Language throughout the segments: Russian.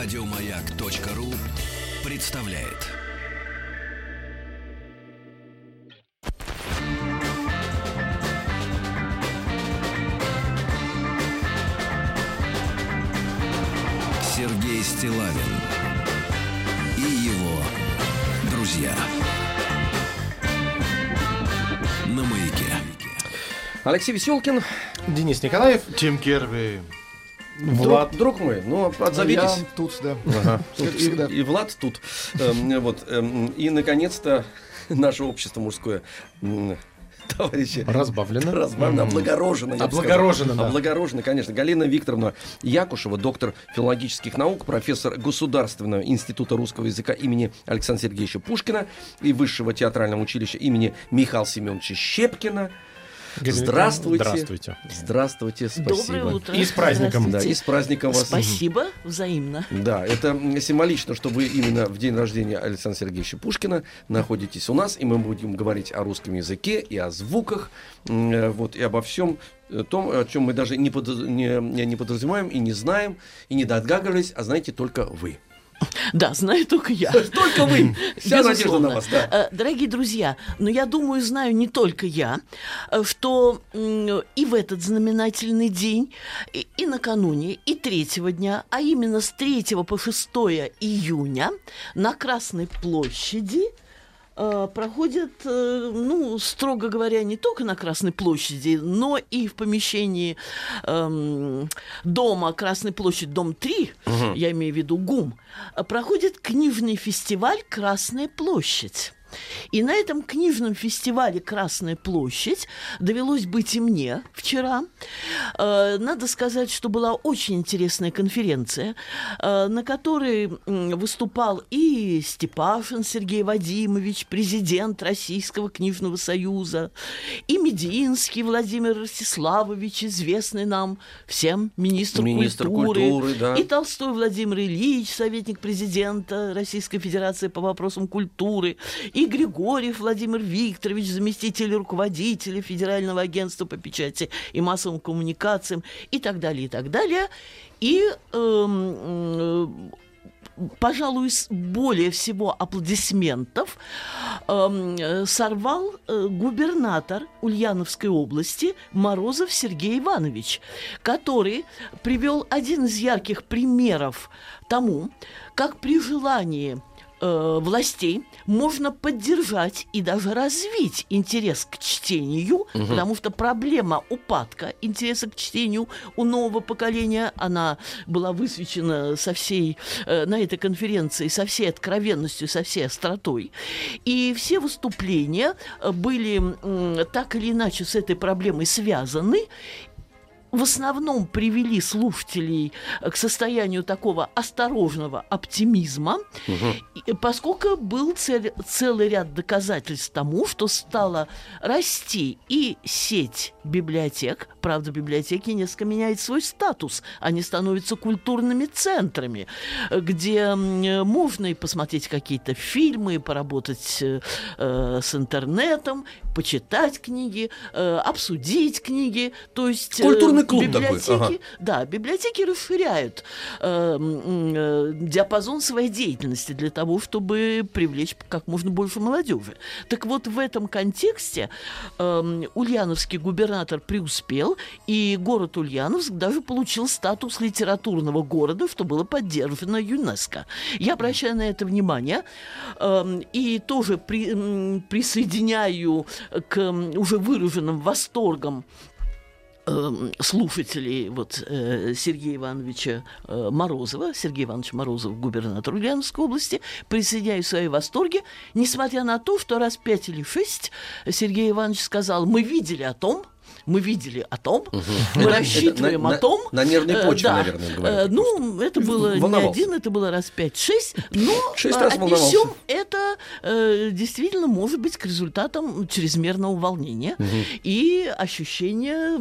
Радиомаяк.ру представляет. Сергей Стилавин и его друзья. На маяке. Алексей Веселкин, Денис Николаев. Тим Керби. Влад. друг, друг мой, ну отзовитесь. Я тут, да. Ага. Как Тут всегда. И Влад тут. Эм, Вот. эм, И, наконец-то, наше общество мужское, товарищи, Разбавлено. разбавлено, облагорожено. Облагорожено, да. Облагорожено, конечно. Галина Викторовна Якушева, доктор филологических наук, профессор Государственного института русского языка имени Александра Сергеевича Пушкина и Высшего театрального училища имени Михаила Семеновича Щепкина. Здравствуйте. Здравствуйте. Здравствуйте, спасибо. Доброе утро. И с праздником. Да, и с праздником вас. Спасибо, взаимно. Да, это символично, что вы именно в день рождения Александра Сергеевича Пушкина находитесь у нас, и мы будем говорить о русском языке и о звуках, э, вот, и обо всем э, том, о чем мы даже не, не- не- не подразумеваем и не знаем, и не догадывались, а знаете только вы. Да, знаю только я. Только вы! Вся надежда на вас, да. Э, Дорогие друзья, но я думаю, знаю не только я, э, что и в этот знаменательный день, и, и накануне, и третьего дня, а именно с 3 по 6 июня на Красной площади проходят, э, ну, строго говоря, не только на Красной площади, но и в помещении эм, дома Красной площадь, дом 3, я имею в виду ГУМ, э, проходит книжный фестиваль «Красная площадь». И на этом книжном фестивале «Красная площадь» довелось быть и мне вчера. Э, Надо сказать, что была очень интересная конференция, э, на которой выступал и Степашин Сергей Вадимович, президент Российского книжного союза, и Мединский Владимир Ростиславович, известный нам всем министр, Министр культуры, культуры, да. и Толстой Владимир Ильич, советник президента Российской Федерации по вопросам культуры, и Григорьев Владимир Викторович, заместитель руководителя Федерального агентства по печати и массовым коммуникациям, и так далее, и так далее. И эм, э, пожалуй, более всего аплодисментов эм, э, сорвал губернатор Ульяновской области Морозов Сергей Иванович, который привел один из ярких примеров тому, как при желании э, властей можно поддержать и даже развить интерес к чтению, потому что проблема упадка интереса к чтению у нового поколения, она была высвечена со всей, э, на этой конференции со всей откровенностью, со всей остротой. И все выступления были так или иначе с этой проблемой связаны, в основном привели слушателей э, к состоянию такого осторожного оптимизма, и- поскольку был цель- целый ряд доказательств тому, что стала расти и сеть библиотек. Правда, библиотеки несколько меняют свой статус. Они становятся культурными центрами, э, где можно и посмотреть какие-то фильмы, и поработать э, с интернетом, почитать книги, э, обсудить книги. То есть э, Культурный клуб такой, библиотеки, ага. да, библиотеки расширяют э, э, диапазон своей деятельности для того, чтобы привлечь как можно больше молодежи. Так вот, в этом контексте эм, ульяновский губернатор преуспел, и город Ульяновск даже получил статус литературного города, что было поддержано ЮНЕСКо. Я обращаю на это внимание эм, и тоже при- присоединяю к уже выраженным восторгам слушателей вот, э, Сергея Ивановича э, Морозова, Сергея Ивановича Морозова, губернатор Ульяновской области, присоединяю свои восторги, несмотря на то, что раз пять или шесть Сергей Иванович сказал, мы видели о том, мы видели о том, мы Это рассчитываем на- о на- том. на нервной э, почве, да. наверное, говорят Э, Ну, это было не Волновался. один, это было раз пять-шесть, но Шесть э, раз отнесем это э, действительно может быть к результатам чрезмерного волнения и ощущения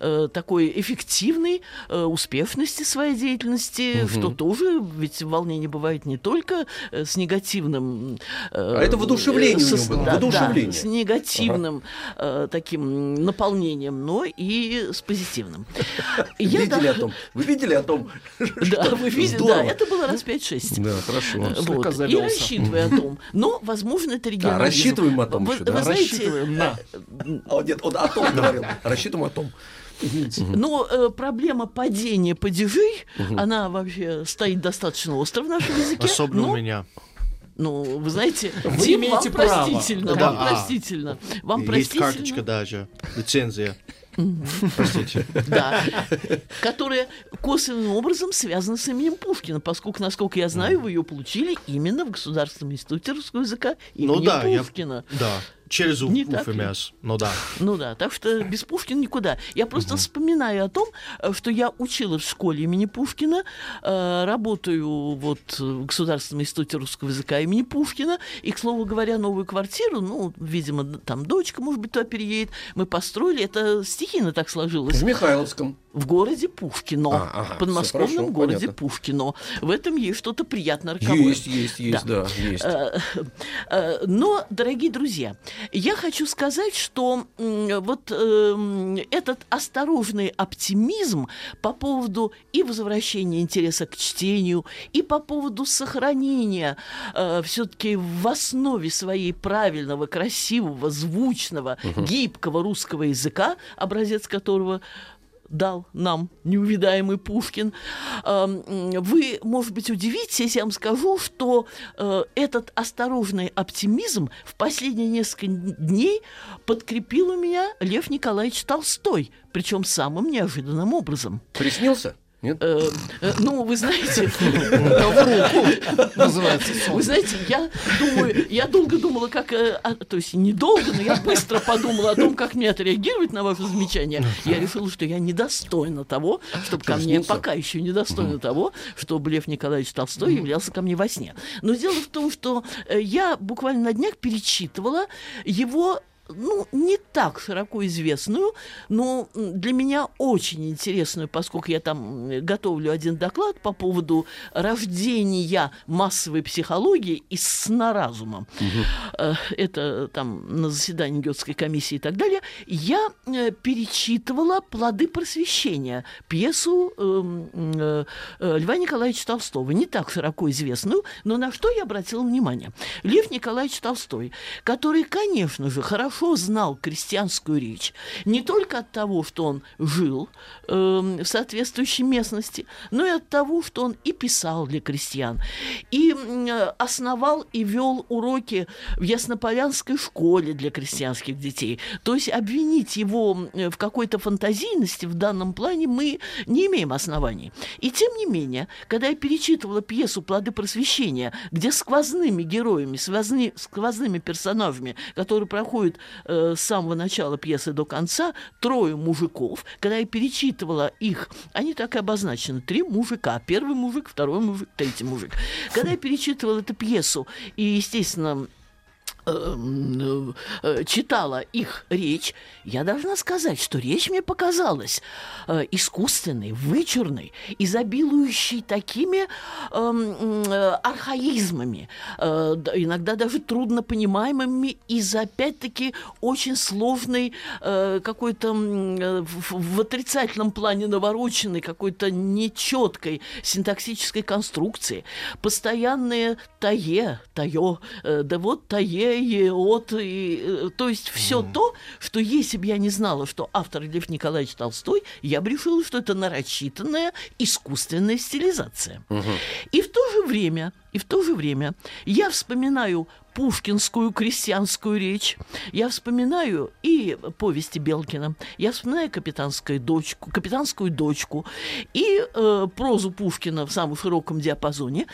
э, такой эффективной э, успешности своей деятельности, что тоже, ведь волнение бывает не только с негативным... э, А это воодушевление у него со- было, да, да, с негативным э, таким м, наполнением, но и с позитивным. Я видели да- о том? Вы видели о том? Да, вы видели, да, Здорово. это было раз 5-6. Да, хорошо. Э, Вот. И рассчитывая о том. Но, возможно, это регионализм. рассчитываем о том Вы, еще, да? вы знаете, Рассчитываем на. А, нет, он о том говорил. Рассчитываем о том. Но э, проблема падения падежей, она вообще стоит достаточно остро в нашем языке. Особенно но, у меня. Ну, вы знаете, Вы Дим, вам имеете право. простительно, Да. вам А. простительно. Вам Есть простительно. карточка даже, лицензия. Простите. Да, которая косвенным образом связана с именем Пушкина, поскольку, насколько я знаю, вы ее получили именно в Государственном институте русского языка имени Ну да, я- Пушкина. Да, через У- Не ли? УФМС. Ну да. Ну да, так что без Пушкина никуда. Я просто вспоминаю о том, что я училась в школе имени Пушкина, э, работаю вот в Государственном институте русского языка имени Пушкина, и, к слову говоря, новую квартиру, ну, видимо, там дочка, может быть, туда переедет, мы построили, это стихийно так сложилось, В Михайловском. В городе Пушкино, А, ага, в подмосковном хорошо, городе понятно. Пушкино. В этом есть что-то приятно роковое. Есть, есть, есть, да, есть. Э, э, Но, дорогие друзья, я хочу сказать, что вот эм, этот осторожный оптимизм по поводу и возвращения интереса к чтению, и по поводу сохранения все-таки в основе своей правильного, красивого, звучного, гибкого русского языка, образец которого дал нам неувидаемый Пушкин. Вы, может быть, удивитесь, я вам скажу, что э, этот осторожный оптимизм в последние несколько дней подкрепил у меня Лев Николаевич Толстой, причем самым неожиданным образом. Приснился? Нет? Э, э, ну, вы знаете, Называется вы знаете, я думаю, я долго думала, как, э, а, то есть недолго, но я быстро подумала о том, как мне отреагировать на ваше замечание. Я решила, что я недостойна того, чтобы ко мне, пока еще недостойна того, чтобы Лев Николаевич Толстой являлся ко мне во сне. Но дело в том, что я буквально на днях перечитывала его ну, не так широко известную, но для меня очень интересную, поскольку я там м, готовлю один доклад по поводу рождения массовой психологии из сна разума. Э, Это там на заседании Гетской комиссии и так далее. Я э, перечитывала «Плоды просвещения», пьесу эм, э, э, Льва Николаевича Толстого, не так широко известную, но на что я обратила внимание? Лев Николаевич Толстой, который, конечно же, хорошо знал крестьянскую речь, не только от того, что он жил эм, в соответствующей местности, но и от того, что он и писал для крестьян, и э, основал и вел уроки в Яснополянской школе для крестьянских детей. То есть обвинить его в какой-то фантазийности в данном плане мы не имеем оснований. И тем не менее, когда я перечитывала пьесу «Плоды просвещения», где сквозными героями, сквозны- сквозными персонажами, которые проходят э, с самого начала пьесы до конца, трое мужиков, когда я перечитывала их, они так и обозначены, три мужика, первый мужик, второй мужик, третий мужик. Когда я перечитывала эту пьесу, и, естественно, читала их речь, я должна сказать, что речь мне показалась э, искусственной, вычурной, изобилующей такими э, архаизмами, э, да, иногда даже трудно понимаемыми из опять-таки очень сложной э, какой-то э, в, отрицательном плане навороченной какой-то нечеткой синтаксической конструкции, постоянные тае, тае, э, да вот тае, е, от, и, э, то есть все то, что если бы я не знала, что автор Лев Николаевич Толстой, я бы решила, что это нарочитанная искусственная стилизация. И в то же время, и в то же время я вспоминаю пушкинскую крестьянскую речь, я вспоминаю и повести Белкина, я вспоминаю капитанскую дочку, капитанскую дочку и э, прозу Пушкина в самом широком диапазоне.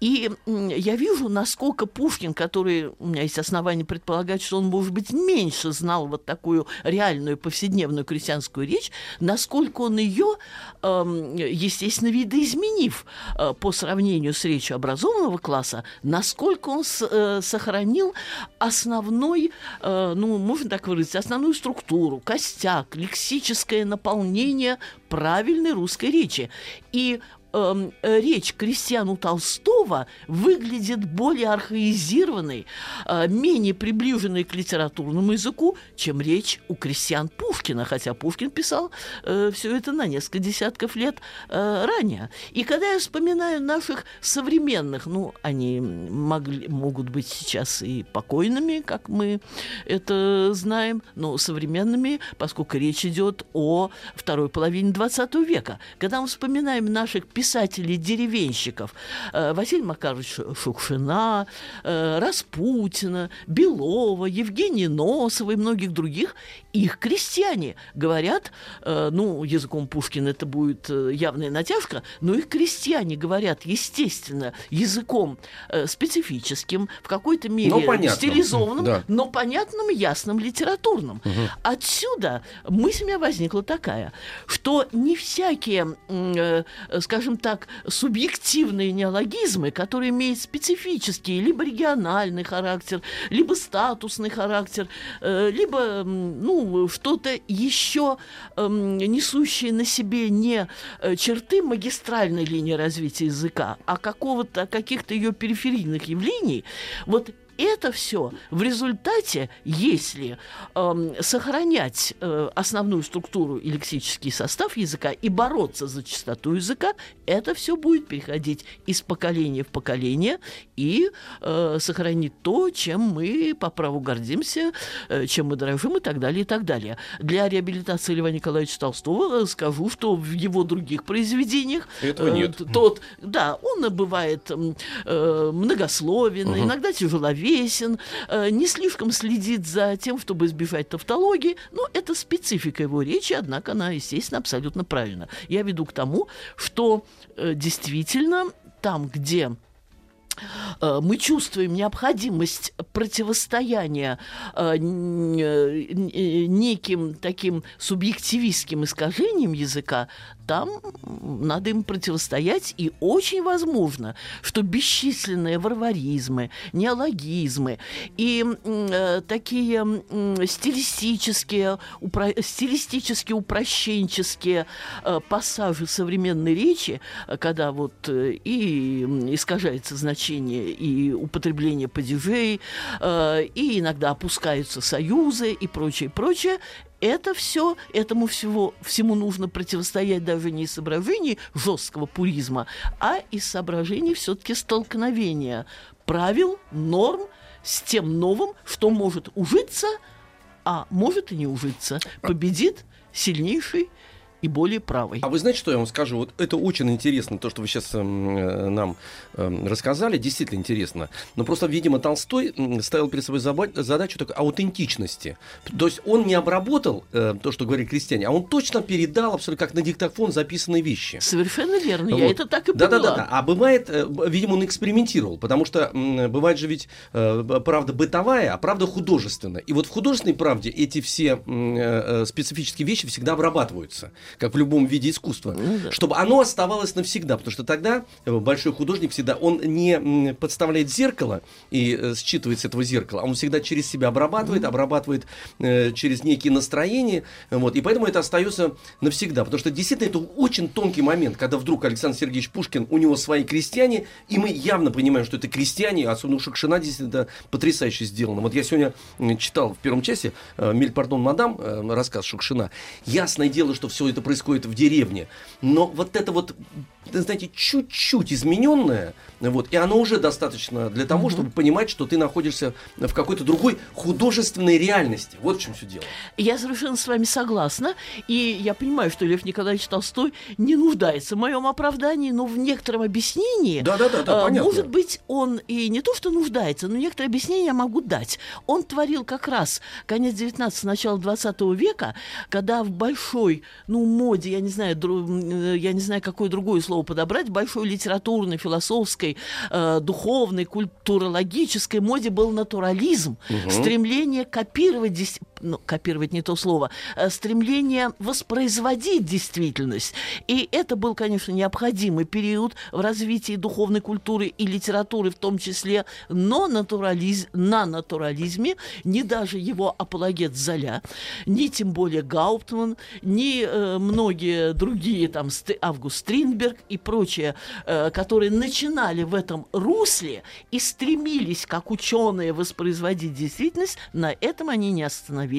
И я вижу, насколько Пушкин, который, у меня есть основания предполагать, что он, может быть, меньше знал вот такую реальную повседневную крестьянскую речь, насколько он ее, эм, естественно, видоизменив э, по сравнению с речью образованного класса, насколько он с- э, сохранил основной, э, ну, можно так выразить, основную структуру, костяк, лексическое наполнение правильной русской речи. И э, речь крестьян у Толстого выглядит более архаизированной, э, менее приближенной к литературному языку, чем речь у крестьян Пушкина, хотя Пушкин писал э, все это на несколько десятков лет э, ранее. И когда я вспоминаю наших современных, ну, они могли, могут быть сейчас и покойными, как мы это знаем, но современными, поскольку речь идет о второй половине 20 века. Когда мы вспоминаем наших писателей-деревенщиков, э, Василия Макаровича Шукшина, э, Распутина, Белова, Евгения Носова и многих других, их крестьяне говорят, э, ну, языком Пушкина это будет э, явная натяжка, но их крестьяне говорят, естественно, языком э, специфическим, в какой-то мере Но понятным. стилизованным, Да. но понятным, ясным, литературным. Отсюда мысль у меня возникла такая, что не всякие, э, скажем так, субъективные неологизмы, которые имеют специфический, либо региональный характер, либо статусный характер, э, либо, м, ну, что-то еще эм, несущее на себе не э, черты магистральной линии развития языка, а какого-то, каких-то ее периферийных явлений, вот это все в результате, если эм, сохранять э, основную структуру и лексический состав языка и бороться за чистоту языка, это все будет переходить из поколения в поколение и э, сохранить то, чем мы по праву гордимся, э, чем мы дорожим и так далее, и так далее. Для реабилитации Льва Николаевича Толстого э, скажу, что в его других произведениях Этого э, нет. тот, да, он э, бывает э, многословен, иногда тяжеловесен, э, не слишком следит за тем, чтобы избежать тавтологии, но это специфика его речи, однако она, естественно, абсолютно правильна. Я веду к тому, что э, действительно там, где э, мы чувствуем необходимость противостояния неким таким субъективистским искажением языка, там надо им противостоять, и очень возможно, что бесчисленные варваризмы, неологизмы и э, такие м, стилистические, упро- стилистически упрощенческие э, пассажи современной речи, э, когда вот э, и искажается значение и употребление падежей, э, и иногда опускаются союзы и прочее, прочее, это все, этому всего, всему нужно противостоять даже не из соображений жесткого пуризма, а из соображений все-таки столкновения правил, норм с тем новым, что может ужиться, а может и не ужиться. Победит сильнейший и более правый. А вы знаете, что я вам скажу? Вот это очень интересно, то, что вы сейчас нам эм, рассказали, действительно интересно. Но просто, видимо, Толстой ставил перед собой задачу такой аутентичности. То есть он не обработал э, то, что говорили крестьяне, а он точно передал абсолютно как на диктофон записанные вещи. Совершенно верно, я Вот. это так и поняла. да, да. А бывает, э, видимо, он экспериментировал, потому что м, бывает же ведь э, правда бытовая, а правда художественная. И вот в художественной правде эти все э, э, специфические вещи всегда обрабатываются, как в любом виде искусства, Ну да. чтобы оно оставалось навсегда, потому что тогда э, большой художник всегда, он не подставляет зеркало и э, считывает с этого зеркала, а он всегда через себя обрабатывает, обрабатывает э, через некие настроения, вот, и поэтому это остается навсегда, потому что действительно это очень тонкий момент, когда вдруг Александр Сергеевич Пушкин, у него свои крестьяне, и мы явно понимаем, что это крестьяне, особенно у Шукшина действительно это потрясающе сделано. Вот я сегодня читал в первом часе э, «Миль, пардон, мадам», э, рассказ Шукшина. Ясное дело, что все это происходит в деревне, но вот это вот, знаете, чуть-чуть измененное, вот, и оно уже достаточно для того, чтобы понимать, что ты находишься в какой-то другой художественной реальности. Вот в чем все дело. Я совершенно с вами согласна, и я понимаю, что Лев Николаевич Толстой не нуждается в моем оправдании, но в некотором объяснении, Да-да-да, да, э, понятно. может быть, он и не то, что нуждается, но некоторые объяснения я могу дать. Он творил как раз конец 19 начало 20 века, когда в большой, ну, моде, я не знаю, э, я не знаю, какое другое слово подобрать, большой литературной, философской, э, духовной, культурологической моде был натурализм, стремление копировать ну, копировать не то слово, э, стремление воспроизводить действительность. И это был, конечно, необходимый период в развитии духовной культуры и литературы в том числе, но натурализ... на натурализме ни даже его апологет Золя, ни тем более Гауптман, ни э, многие другие, там, Ст... Август Стринберг и прочие, э, которые начинали в этом русле и стремились, как ученые, воспроизводить действительность, на этом они не остановились,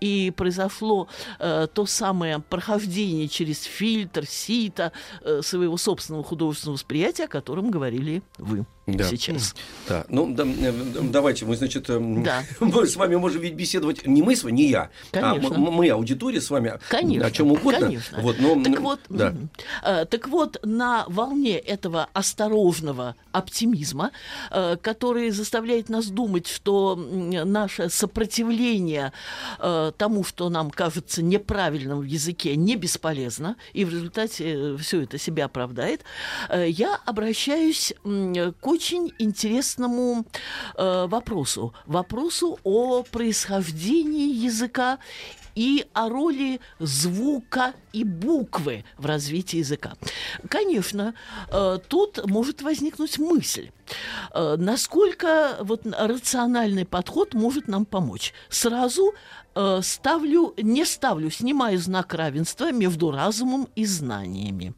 и произошло э, то самое прохождение через фильтр, сито э, своего собственного художественного восприятия, о котором говорили вы Да. сейчас. Да, ну да, э, давайте мы, значит, эм, Да. мы с вами можем ведь беседовать не мы с вами, не я, Конечно. а м- мы, аудитория с вами Конечно. о чем угодно. Конечно. Вот, но, Так вот, да. Э, так вот, на волне этого осторожного оптимизма, э, который заставляет нас думать, что наше сопротивление э, тому, что нам кажется неправильным в языке, не бесполезно, и в результате все это себя оправдает, э, я обращаюсь к очень интересному э, вопросу. Вопросу о происхождении языка и о роли звука и буквы в развитии языка. Конечно, э, тут может возникнуть мысль, э, насколько вот рациональный подход может нам помочь. Сразу э, ставлю, не ставлю, снимаю знак равенства между разумом и знаниями.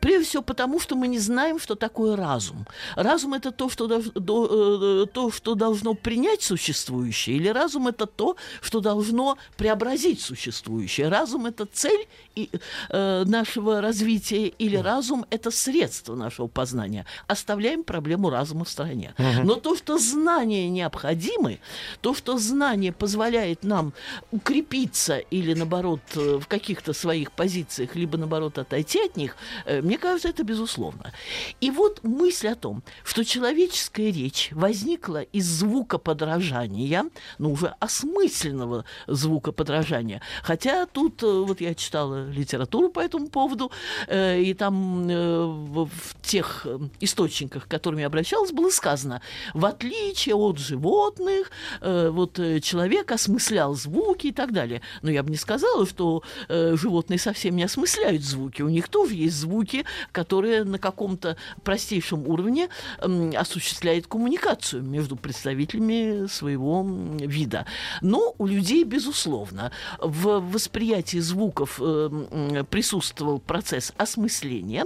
Прежде всего потому, что мы не знаем, что такое разум. Разум это то, что, до- э, то, что должно принять существующее, или разум это то, что должно преобразить существующее. Разум это цель и, э, нашего развития, или разум это средство нашего познания. Оставляем проблему разума в стороне. Но то, что знания необходимы, то, что знание позволяет нам укрепиться или, наоборот, э, в каких-то своих позициях, либо, наоборот, отойти от них, э, мне кажется, это безусловно. И вот мысль о том, что человеческая речь возникла из звукоподражания, ну, уже осмысленного звукоподражания. Хотя тут, э, вот я читала литературу по этому поводу, и там в, тех источниках, к которым я обращалась, было сказано, в отличие от животных, вот человек осмыслял звуки и так далее. Но я бы не сказала, что э, животные совсем не осмысляют звуки. У них тоже есть звуки, которые на каком-то простейшем уровне м, осуществляют коммуникацию между представителями своего вида. Но у людей, безусловно, в восприятии звуков э, присутствовал процесс осмысления.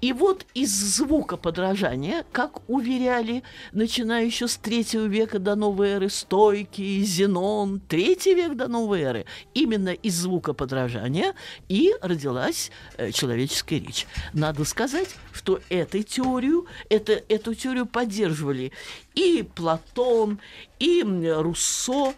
И вот из звука подражания, как уверяли, начиная еще с третьего века до новой эры, стойкий, Зенон, третий век до новой эры, именно из звука подражания и родилась э, человеческая речь. Надо сказать, что этой теорию, это, эту теорию поддерживали и Платон, и Руссо,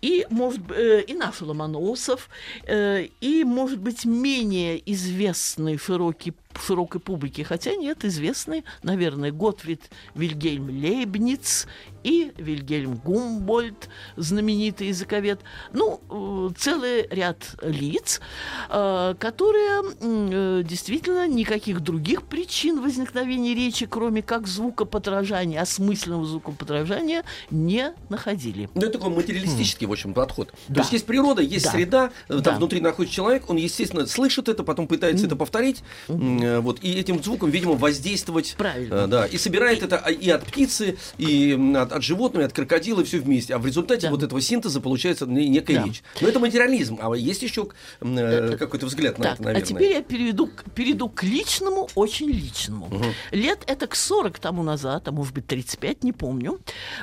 и, может, э, и наш Ломоносов, э, и, может быть, менее известный широкий, широкой публике, хотя нет, известный, наверное, Готфрид Вильгельм Лейбниц и Вильгельм Гумбольд, знаменитый языковед. Ну, э, целый ряд лиц, которые действительно никаких других причин возникновения речи, кроме как звукоподражания, осмысленного звукоподражания, не находили. Ну, это такой материалистический, в общем, подход. То Да. есть есть природа, есть Да. среда, э, там Да. внутри находится человек, он, естественно, слышит это, потом пытается это повторить, э, вот, и этим звуком, видимо, воздействовать. Правильно. э, да, и собирает это а, и от птицы, и от, от животного, и от крокодила, все вместе. А в результате Да. вот этого синтеза получается не- некая Да. речь. Но это материализм, а есть еще э, какой-то взгляд на Так, это, наверное. а теперь я перейду, к- перейду к личному, очень личному. Лет это к 40 тому назад, а может быть 35, не помню,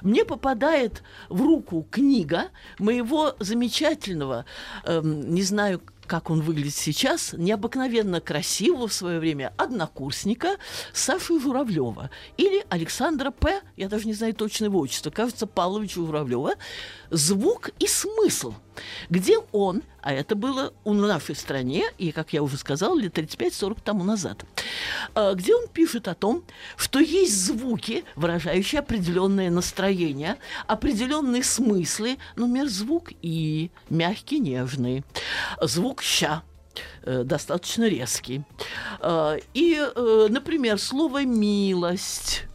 мне попадает в руку книга моего замечательного, эм, не знаю, как он выглядит сейчас, необыкновенно красивого в свое время однокурсника Саши Журавлева или Александра П., я даже не знаю точное его кажется, Павловича Журавлева, «Звук и смысл», где он, а это было у нашей стране, и, как я уже сказала, лет 35-40 тому назад, э, где он пишет о том, что есть звуки, выражающие определенное настроение, определенные смыслы, например, звук «и», мягкий, нежный, звук «ща», э, достаточно резкий. Э, И, э, например, слово «милость»,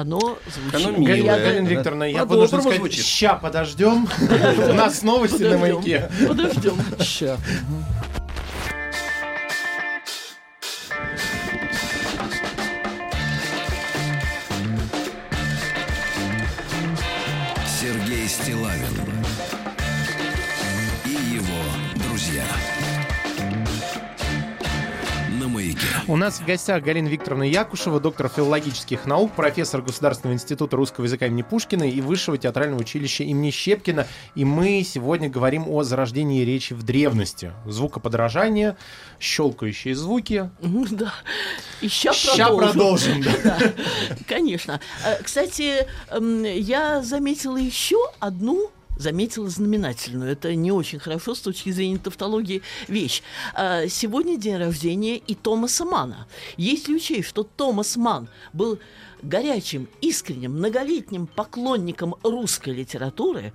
оно звучит. Оно Галина, милое. Галина да. Викторовна, я вынужден сказать, звучит. ща подождем. У нас новости на маяке. Подождем. Ща. Сергей Стилавин У нас в гостях Галина Викторовна Якушева, доктор филологических наук, профессор Государственного института русского языка имени Пушкина и Высшего театрального училища имени Щепкина. И мы сегодня говорим о зарождении речи в древности. Звукоподражание, щелкающие звуки. Ну Да. И ща продолжим. да. Да, конечно. Э, Кстати, эм, я заметила еще одну заметила знаменательную. Это не очень хорошо с точки зрения тавтологии вещь. А, Сегодня день рождения и Томаса Мана. Если учесть, что Томас Ман был горячим, искренним, многолетним поклонником русской литературы,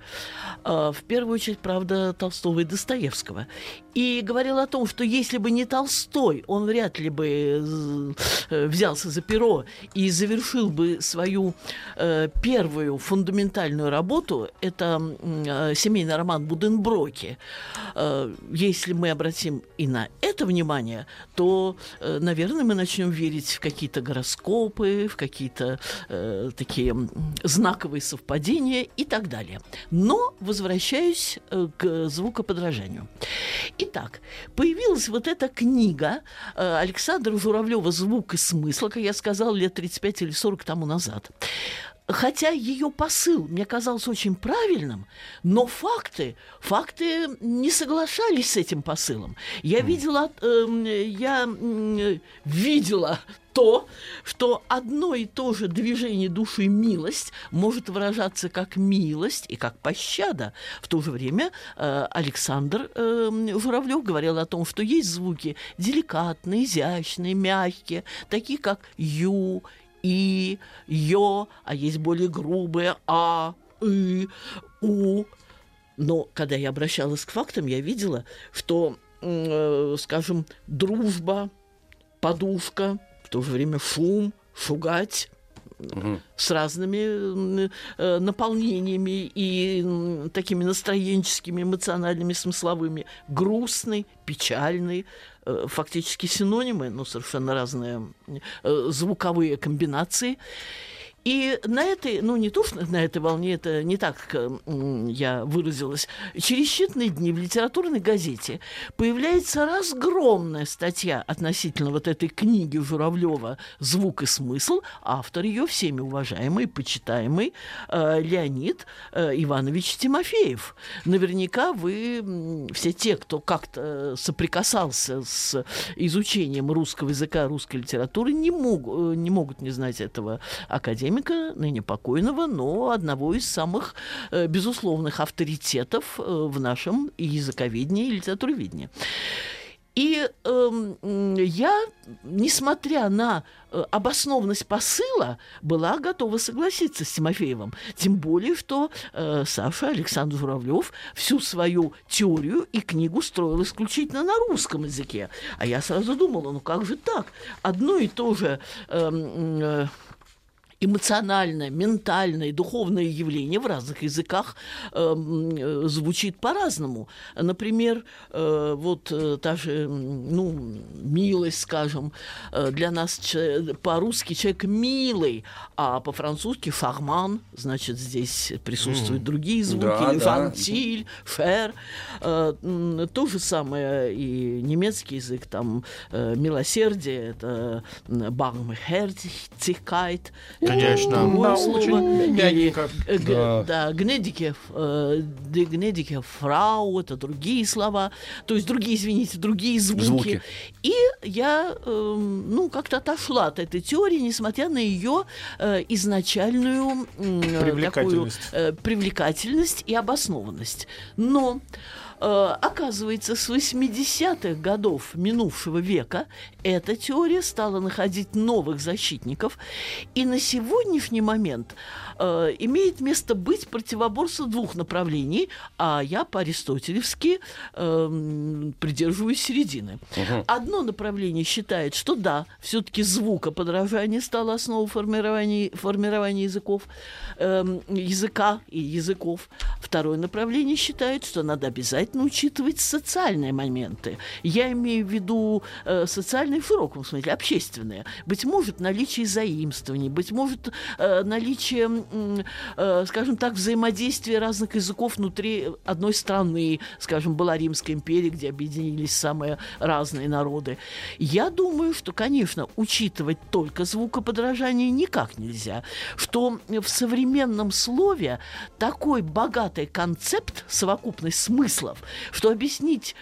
э, в первую очередь, правда, Толстого и Достоевского, и говорил о том, что если бы не Толстой, он вряд ли бы э, взялся за перо и завершил бы свою э, первую фундаментальную работу, это семейный роман Буденброки. Если мы обратим и на это внимание, то, наверное, мы начнем верить в какие-то гороскопы, в какие-то э, такие м, знаковые совпадения и так далее. Но возвращаюсь э, к звукоподражанию. Итак, появилась вот эта книга э, Александра Журавлева «Звук и смысл», как я сказала, лет 35 или 40 тому назад. Хотя ее посыл мне казался очень правильным, но факты, факты не соглашались с этим посылом. Я видела, эм, я м, видела то, что одно и то же движение души милость может выражаться как милость и как пощада. В то же время э, Александр э, Журавлев говорил о том, что есть звуки деликатные, изящные, мягкие, такие как ю, и, ё, а есть более грубые а, и, у. Но когда я обращалась к фактам, я видела, что, э, скажем, дружба, подушка, то время шум, шугать с разными э, наполнениями и такими настроенческими, эмоциональными, смысловыми. Грустный, печальный, э, фактически синонимы, но совершенно разные э, звуковые комбинации. И на этой, ну не то, что на этой волне, это не так э, я выразилась, через считанные дни в литературной газете появляется разгромная статья относительно вот этой книги Журавлева «Звук и смысл», автор ее всеми уважаемый, почитаемый э, Леонид э, Иванович Тимофеев. Наверняка вы, все те, кто как-то соприкасался с изучением русского языка, русской литературы, не, мог- не могут не знать этого академика, ныне покойного, но одного из самых э, безусловных авторитетов э, в нашем языковедении, и литературоведении. И м, я, несмотря на э, обоснованность посыла, была готова согласиться с Тимофеевым. Тем более, что э, Саша Александр Журавлев всю свою теорию и книгу строил исключительно на русском языке. А я сразу думала, ну как же так? Одно и то же эм, э, эмоциональное, ментальное, духовное явление в разных языках эм, э, звучит по-разному. Например, э, вот э, та же, ну, милость, скажем, э, для нас по-русски человек милый, а по-французски фарман, значит, здесь присутствуют другие звуки, Да, да. фантиль, фер. Э, То же самое и немецкий язык, там э, милосердие, это бармхерцигkeit, Конечно. Да, очень мягенько. Да. Гнедике, э, гнедике фрау, это другие слова, то есть другие, извините, другие звуки. Звуки. И я, эм, ну, как-то отошла от этой теории, несмотря на ее э, изначальную э, такую Привлекательность. э, привлекательность и обоснованность. Но оказывается, с 80-х годов минувшего века эта теория стала находить новых защитников, и на сегодняшний момент э, имеет место быть противоборство двух направлений, а я по-аристотелевски э, придерживаюсь середины. Одно направление считает, что да, все-таки звукоподражание стало основой формирования, формирования языков, эм, языка и языков. Второе направление считает, что надо обязательно учитывать социальные моменты. Я имею в виду э, социальные в широком смысле, общественные. Быть может, наличие заимствований, быть может, э, наличие, э, скажем так, взаимодействия разных языков внутри одной страны. Скажем, была Римская империя, где объединились самые разные народы. Я думаю, что, конечно, учитывать только звукоподражание никак нельзя. Что в современном слове такой богатый концепт, совокупность смыслов, что объяснить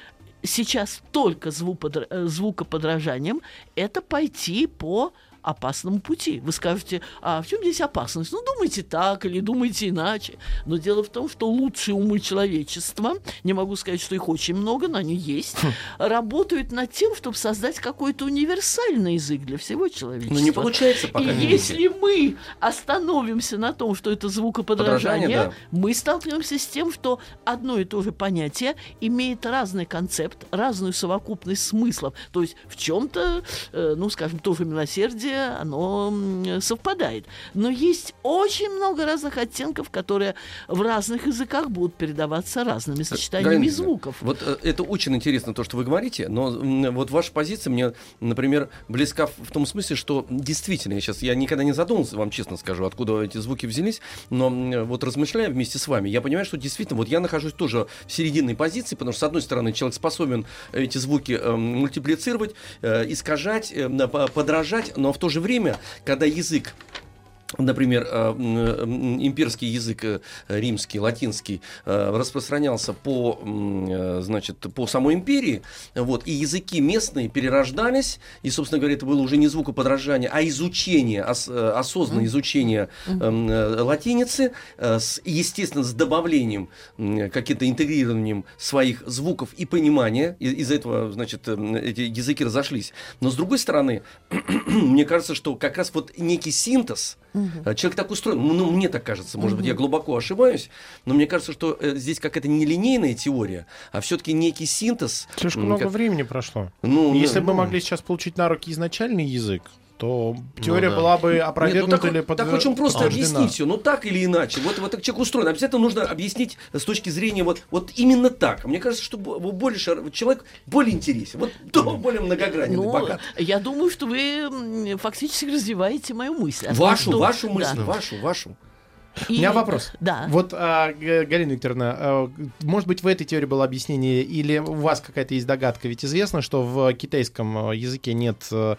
сейчас только э, звукоподражанием, это пойти по опасному пути. Вы скажете, а в чем здесь опасность? Ну, думайте так или думайте иначе. Но дело в том, что лучшие умы человечества, не могу сказать, что их очень много, но они есть, работают над тем, чтобы создать какой-то универсальный язык для всего человечества. Ну, не получается пока. И видите. если мы остановимся на том, что это звукоподражание, Подражание, да. мы сталкиваемся с тем, что одно и то же понятие имеет разный концепт, разную совокупность смыслов. То есть в чем-то, э, ну, скажем, тоже милосердие, оно м, совпадает. Но есть очень много разных оттенков, которые в разных языках будут передаваться разными сочетаниями Галина звуков. Вот э, это очень интересно, то, что вы говорите, но вот ваша позиция мне, например, близка в том смысле, что действительно, я сейчас, я никогда не задумывался, вам честно скажу, откуда эти звуки взялись, но вот размышляя вместе с вами, я понимаю, что действительно, вот я нахожусь тоже в серединной позиции, потому что, с одной стороны, человек способен эти звуки э, мультиплицировать, э, искажать, э, по- подражать, но в то же время, когда язык Например, э, м, имперский язык э, римский, латинский э, распространялся по, э, значит, по самой империи, вот, и языки местные перерождались, и, собственно говоря, это было уже не звукоподражание, а изучение, ос- э, осознанное изучение э, латиницы, э, с, естественно, с добавлением, каким-то интегрированием своих звуков и понимания, из-за этого, значит, эти языки разошлись. Но, с другой стороны, мне кажется, что как раз вот некий синтез, э, человек так устроен, ну, мне так кажется, может быть, я глубоко ошибаюсь, но мне кажется, что э, здесь какая-то не линейная теория, а все-таки некий синтез. Слишком м, много как- времени прошло. Ну, Если ну, бы мы могли сейчас получить на руки изначальный язык, то теория да. была бы Нет, ну опровергнута так, или под... так очень просто подтверждена. объяснить все, ну так или иначе. Вот, вот так человек устроен. Обязательно нужно объяснить с точки зрения вот, вот именно так. Мне кажется, что бо- больше человек более интересен. Вот да, более многогранен и Ну, богат. я думаю, что вы фактически развиваете мою мысль. том, Вашу, что- вашу да. мысль, вашу, вашу. И- У меня вопрос. Да. Вот, а, Галина Викторовна, а, может быть, в этой теории было объяснение, или у вас какая-то есть догадка? Ведь известно, что в китайском э, языке нет э,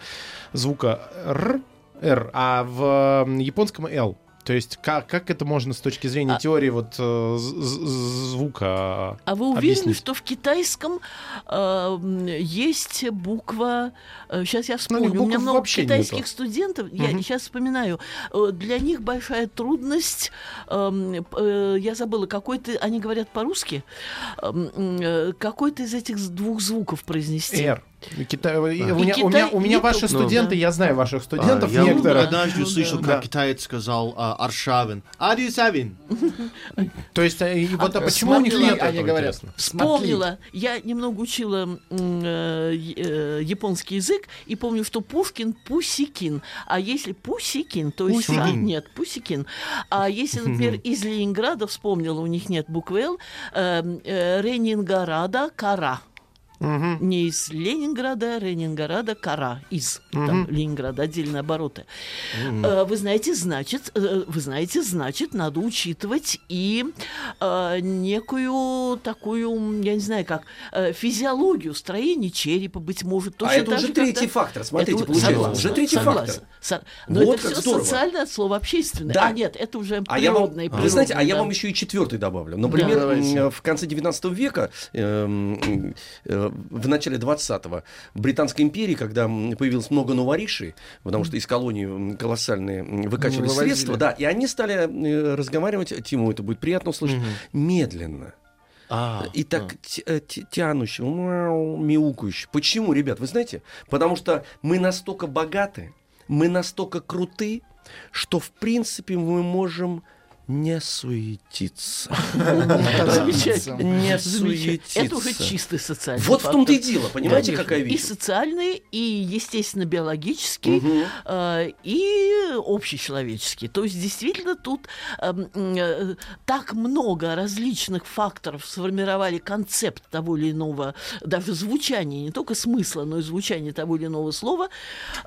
звука «р», «р», а в японском «л». То есть как, как это можно с точки зрения А- теории вот, э, звука А вы уверены, объяснить? что в китайском э, есть буква... сейчас я Ну, у вспомню. Меня много китайских нету. студентов. Я Мгм. сейчас вспоминаю. э, для них большая трудность... эм, э, я забыла, какой-то... Они говорят по-русски. эм, э, какой-то из этих двух звуков произнести. «Р». Китай- У, И меня, у меня, Китай у меня нету. ваши Ну, студенты, да. я знаю ваших студентов А, я некоторых. однажды Ну, услышал, да. как Да. китаец сказал а, Аршавин. Адисавин. То есть, э, вот а А, почему у них смотрела, нет, они говорят? Вспомнила. Я немного учила э, э, японский язык и помню, что Пушкин Пусикин. А если Пусикин, то есть а, нет, Пусикин. А если, например, из Ленинграда вспомнила, у них нет буквы Л, э, э, Ренинграда Кара. Мгм. Не из Ленинграда, Ленинграда, Кара, из там, Ленинграда, отдельные обороты. Э, Вы знаете, значит, э, вы знаете, значит, надо учитывать и э, некую такую, я не знаю как, э, физиологию строения черепа, быть может. А точно это так уже же, третий когда- фактор. Смотрите, Это получается. согласна, Уже третий согласна. фактор. Со- Но Вот это все здорово. социальное от слова общественное. Да. А нет, это уже А я вам, природное. вы знаете, а я природное, вам да. еще и четвертый добавлю. Например, Да, в конце 19 века, эм, э, в начале 20-го, в Британской империи, когда появилось много новоришей, потому что из колонии колоссальные выкачивались Вывозили. средства, да, и они стали э, разговаривать, Тиму это будет приятно услышать, медленно. А, и так т- э, тянущий, мяу, мяукающий. Почему, ребят, вы знаете? Потому что мы настолько богаты, мы настолько круты, что, в принципе, мы можем не суетиться. Не Замечательно. Это уже суетиться. чистый социальный Вот в том-то и дело, понимаете, какая И вещь? социальный, и, естественно, биологический, э, и общечеловеческий. То есть, действительно, тут эм, э, так много различных факторов сформировали концепт того или иного, даже звучания, не только смысла, но и звучания того или иного слова,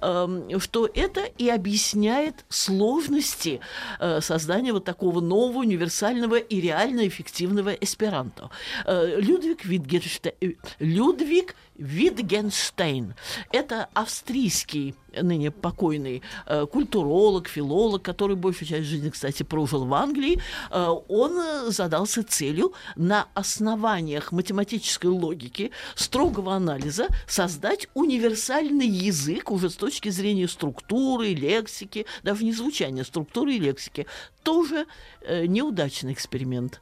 эм, что это и объясняет сложности э, создания вот такого нового, универсального и реально эффективного эсперанто. Э, Людвиг Витгенштейн, Людвиг Витгенштейн – это австрийский ныне покойный э, культуролог, филолог, который большую часть жизни, кстати, прожил в Англии, э, он э, задался целью на основаниях математической логики, строгого анализа создать универсальный язык уже с точки зрения структуры, лексики, даже не звучания, структуры и лексики. Тоже неудачный эксперимент.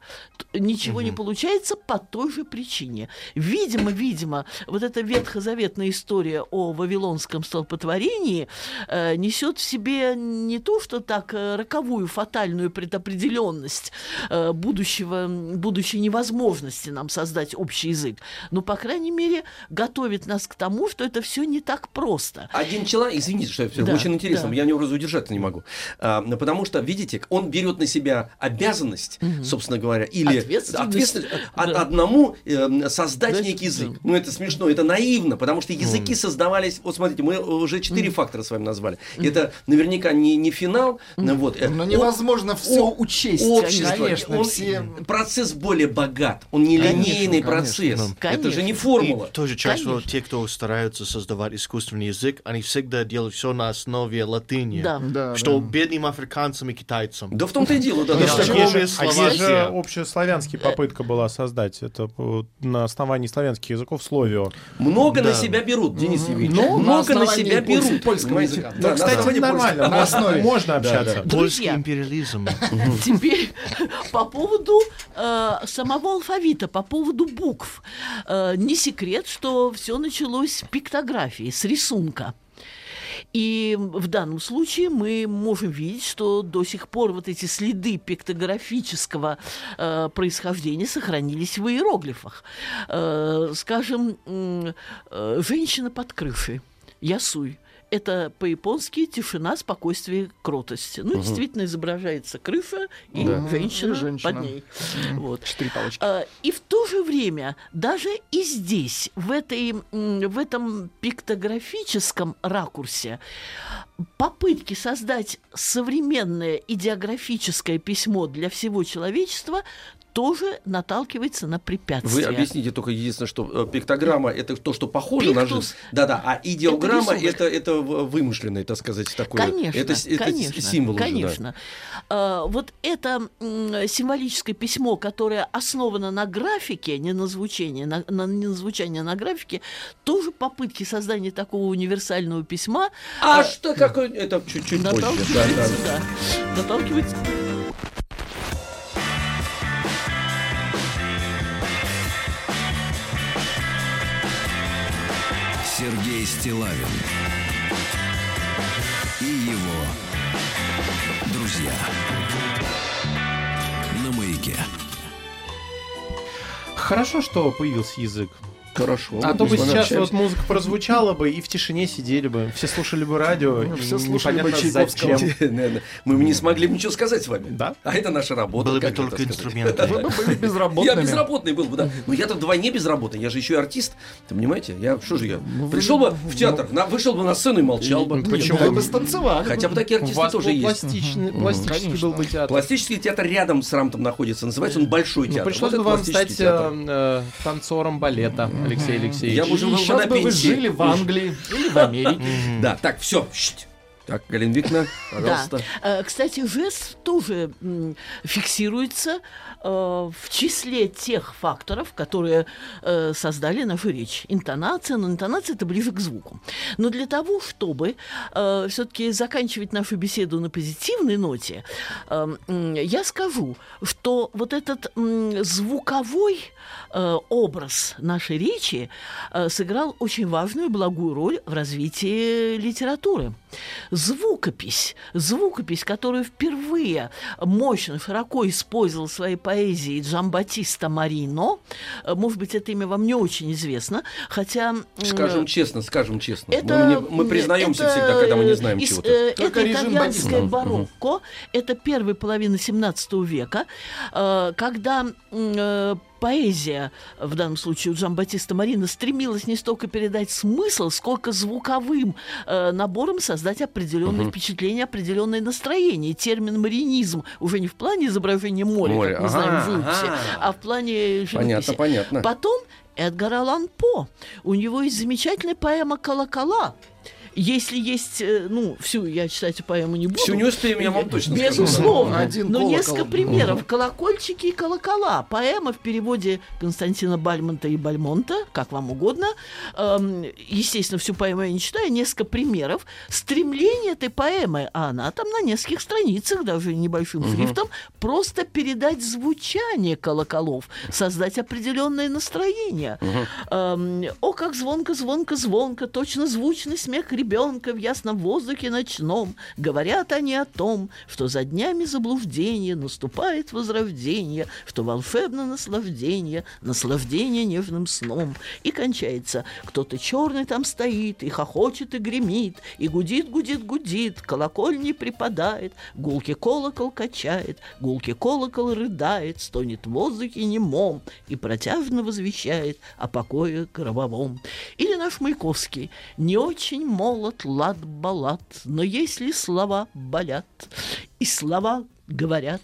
Ничего не получается по той же причине. Видимо, видимо, вот эта ветхозаветная история о вавилонском столпотворении э, несет в себе не то, что так э, роковую, фатальную предопределенность э, будущего, будущей невозможности нам создать общий язык, но, по крайней мере, готовит нас к тому, что это все не так просто. Один человек, извините, что я всё, Да, очень интересно, да. я него разудержаться не могу. А, потому что, видите, он берет на себя обязанность, собственно говоря, или Ответственность. ответственность от Да. одному э, создать Значит, некий язык. да. Ну, это смешно, это наивно, потому что языки создавались, вот смотрите, мы уже четыре фактора с вами назвали. Это наверняка не, не финал, ну, вот. э, Но о- невозможно все о- учесть. общество, Конечно, он- все... процесс более богат, он не Конечно, линейный конечно. процесс. Это же не формула. И тоже часто Конечно. те, кто стараются создавать искусственный язык, они всегда делают все на основе латыни. Да. Да, Что да. бедным африканцам и китайцам. Да в том-то и дело, да. Да да. что А же где общие же, а слова где же все? общеславянский попытка была создать? Это э, на основании славянских языков словио. Много на Да. себя берут, Денис Евгеньевич. Ну, много на себя берут. польского языка. Да, Ну, на кстати, нормально. польского. На основе. Можно общаться. да. Польский империализм. Теперь по поводу э, самого алфавита, по поводу букв. Э, не секрет, что все началось с пиктографии, с рисунка. И в данном случае мы можем видеть, что до сих пор вот эти следы пиктографического э, происхождения сохранились в иероглифах. Э, скажем, э, женщина под крышей, ясуй. Это по-японски тишина, спокойствие, кротость. Ну, действительно изображается крыша и женщина, И женщина. под ней. Вот. Четыре палочки. А, И в то же время даже и здесь, в, этой, в этом пиктографическом ракурсе, попытки создать современное идеографическое письмо для всего человечества тоже наталкивается на Вы препятствия. объясните только единственное, что э, пиктограмма это то, что похоже на Пиктус. жизнь. Да-да, а идеограмма это, это, в- вымышленное, так сказать, такое. Конечно, это, это конечно, символ уже, да. конечно. А, вот это символическое письмо, которое основано на графике, не на звучании, на, на- не на звучании, а на графике, тоже попытки создания такого универсального письма А что какое? Это чуть-чуть позже. Да, да. наталкивается, Стилавин и его друзья на маяке. Хорошо, что появился язык. Хорошо. А то бы сейчас общаемся. вот музыка прозвучала бы, и в тишине сидели бы, все слушали бы радио, Ну, все слушали бы Чайковского. Мы бы не смогли бы ничего сказать с вами. Да. А это наша работа. Были бы только инструменты. Вы бы были Я безработными. безработный был бы, да. Но я-то вдвойне безработный. Я же еще и артист. Ты понимаете? Я что же я? Ну, Пришел бы в театр, на- вышел бы на сцену и молчал бы. Почему? Вы бы станцевали. Хотя бы такие артисты тоже есть. пластичный, был бы театр. Пластический театр рядом с Рамтом находится. Называется он Большой Ну, театр. пришлось бы вам стать э, танцором балета, Алексей Алексеевич. Я бы уже был Сейчас на бы вы пенсии. жили в Англии или в Америке. Да, так, все. Так, Галина Викторовна, пожалуйста. Да. Э, Кстати, жест тоже фиксируется э, в числе тех факторов, которые э, создали нашу речь. Интонация, но интонация это ближе к звуку. Но для того, чтобы все-таки заканчивать нашу беседу на позитивной ноте, я скажу, что вот этот звуковой э, образ нашей речи э, сыграл очень важную благую роль в развитии литературы. Звукопись, звукопись, которую впервые мощно, широко использовал в своей поэзии Джамбатиста Марино, э, может быть, это имя вам не очень известно, хотя... Скажем честно, скажем честно. это, мы, мы признаемся это, всегда, когда мы не знаем ис- чего-то. э, это режим итальянское барокко, это первая половина 17 века, э, когда поэзия, в данном случае у Джамбатиста Марина, стремилась не столько передать смысл, сколько звуковым э, набором создать определенное впечатление, определенное настроение. Термин маринизм уже не в плане изображения моря, Море, как мы ага, знаем в живописи, ага. а в плане живописи. Понятно, понятно. Потом Эдгар Аллан По. У него есть замечательная поэма «Колокола». Если есть, э, ну, всю я читать поэму не буду. Всю не успеем, я вам точно скажу. Безусловно. Один Но колокол. несколько примеров. Колокольчики и колокола. Поэма в переводе Константина Бальмонта и Бальмонта, как вам угодно. Эм, естественно, всю поэму я не читаю. Несколько примеров. Стремление этой поэмы, а она там на нескольких страницах, даже небольшим шрифтом, просто передать звучание колоколов, создать определенное настроение. Эм, о, как звонко, звонко, звонко, точно звучный смех ребенка в ясном воздухе ночном. Говорят они о том, что за днями заблуждения наступает возрождение, что волшебно наслаждение, наслаждение нежным сном. И кончается. Кто-то черный там стоит, и хохочет, и гремит, и гудит, гудит, гудит, колоколь не припадает, гулки колокол качает, гулки колокол рыдает, стонет в воздухе немом и протяжно возвещает о покое гробовом. Или наш Маяковский. Не очень молод лад балат, но если слова болят, и слова говорят,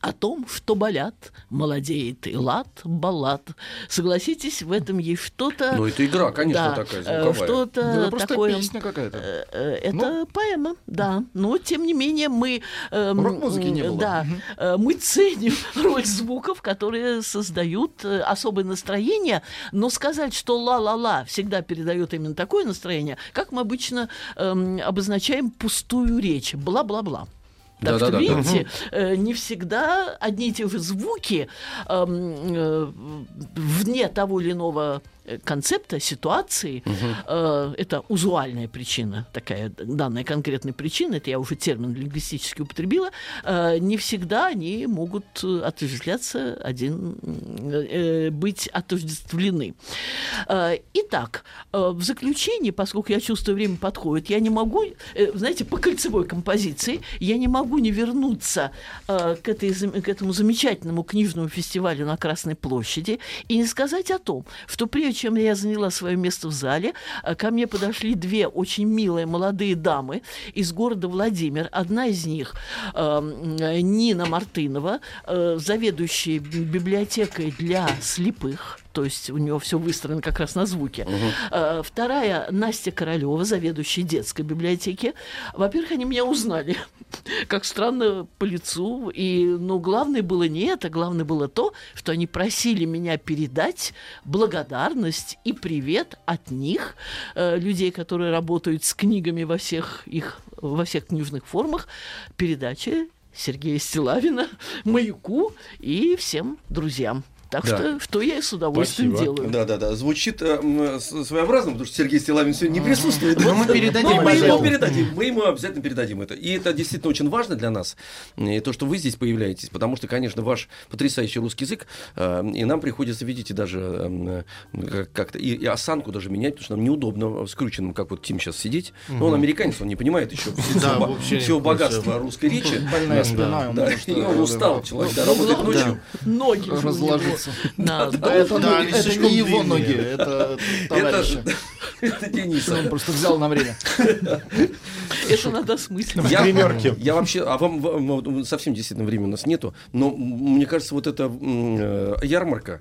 о том, что болят, молодеет и лад, баллад. Согласитесь, в этом есть что-то... Ну, это игра, конечно, да, такая звуковая. Что-то Да, это просто такое... песня какая-то. Э, э, Это Ну. поэма, да. Но тем не менее мы, эм, Рок-музыки не было. да, э, мы ценим роль звуков, которые создают особое настроение. Но сказать, что ла-ла-ла всегда передает именно такое настроение, как мы обычно эм, обозначаем пустую речь, бла-бла-бла. Так что, Да-да-да-да. видите, э, не всегда одни и те же звуки эм, э, вне того или иного э, концепта, ситуации, э, это узуальная причина, такая данная конкретная причина, это я уже термин лингвистически употребила, э, не всегда они могут э, отождествляться один, э, э, быть отождествлены. Э, Итак, э, в заключение, поскольку я чувствую, время подходит, я не могу, э, знаете, по кольцевой композиции, я не могу не вернуться э, к, этой, к этому замечательному книжному фестивалю на Красной площади и не сказать о том, что прежде чем я заняла свое место в зале, э, ко мне подошли две очень милые молодые дамы из города Владимир. Одна из них э, м, э, Нина Мартынова, э, заведующая би- библиотекой для слепых. То есть у нее все выстроено как раз на звуке. Э, Вторая Настя Королева, заведующая детской библиотеки. Во-первых, они меня узнали, как странно по лицу. И, ну, главное было не это, главное было то, что они просили меня передать благодарность и привет от них, э, людей, которые работают с книгами во всех их во всех книжных формах, передачи Сергея Стилавина, Маяку и всем друзьям. Так Да. что, что я и с удовольствием Спасибо. делаю. Да, да, да. Звучит э, своеобразно, потому что Сергей Стилавин сегодня не присутствует. Но мы передадим Но мы ему обязательно. передадим. Мы ему обязательно передадим это. И это действительно очень важно для нас, и то, что вы здесь появляетесь, потому что, конечно, ваш потрясающий русский язык, э, и нам приходится, видите, даже э, как- как-то и, и осанку даже менять, потому что нам неудобно скрученным, как вот Тим сейчас сидеть. Но он американец, он не понимает еще всего, богатства русской речи. Больная спина. он э, устал, человек, да, работает Ну, ночью. Ноги же разложиться. Да, Да, это, не его ноги, это товарища. это Дениса. Он просто взял на время. Это надо осмыслить. Я, я вообще, а вам, совсем действительно времени у нас нету, но мне кажется, вот эта э, ярмарка,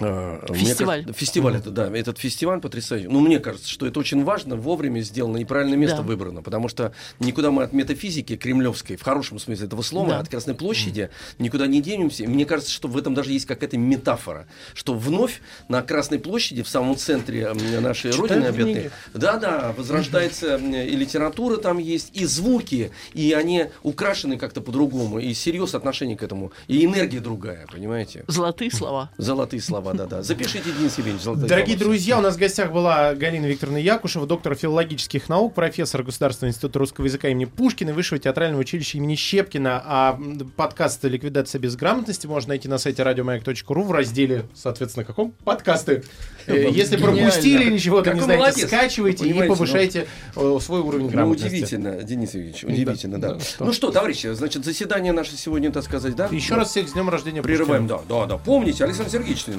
Мне Фестиваль. кажется, фестиваль это, да, этот фестиваль потрясающий. Ну, мне кажется, что это очень важно, вовремя сделано и правильное место Да. выбрано, потому что никуда мы от метафизики кремлевской, в хорошем смысле этого слова, Да. от Красной площади никуда не денемся. И мне кажется, что в этом даже есть какая-то метафора, что вновь на Красной площади, в самом центре нашей Читают Родины обетной, да-да, возрождается и литература там есть, и звуки, и они украшены как-то по-другому, и серьез отношение к этому, и энергия другая, понимаете? Золотые слова. Золотые слова, да-да. Запишите, Денис Евгеньевич, золотые Дорогие слова. друзья, у нас в гостях была Галина Викторовна Якушева, доктор филологических наук, профессор Государственного института русского языка имени Пушкина, Высшего театрального училища имени Щепкина. А м, подкаст «Ликвидация безграмотности» можно найти на сайте радиомаяк.ру в разделе, соответственно, каком? Подкасты. Э, Если пропустили или чего-то не знаете, скачивайте и ну. повышайте э, свой уровень Ну, грамотности. удивительно, Денис Евгеньевич, удивительно, да. Ну что, товарищи, значит, заседание наше сегодня, так сказать, да? Еще раз всех с днем рождения Прерываем, да, да, да. Помните, Александр Сергеевич сегодня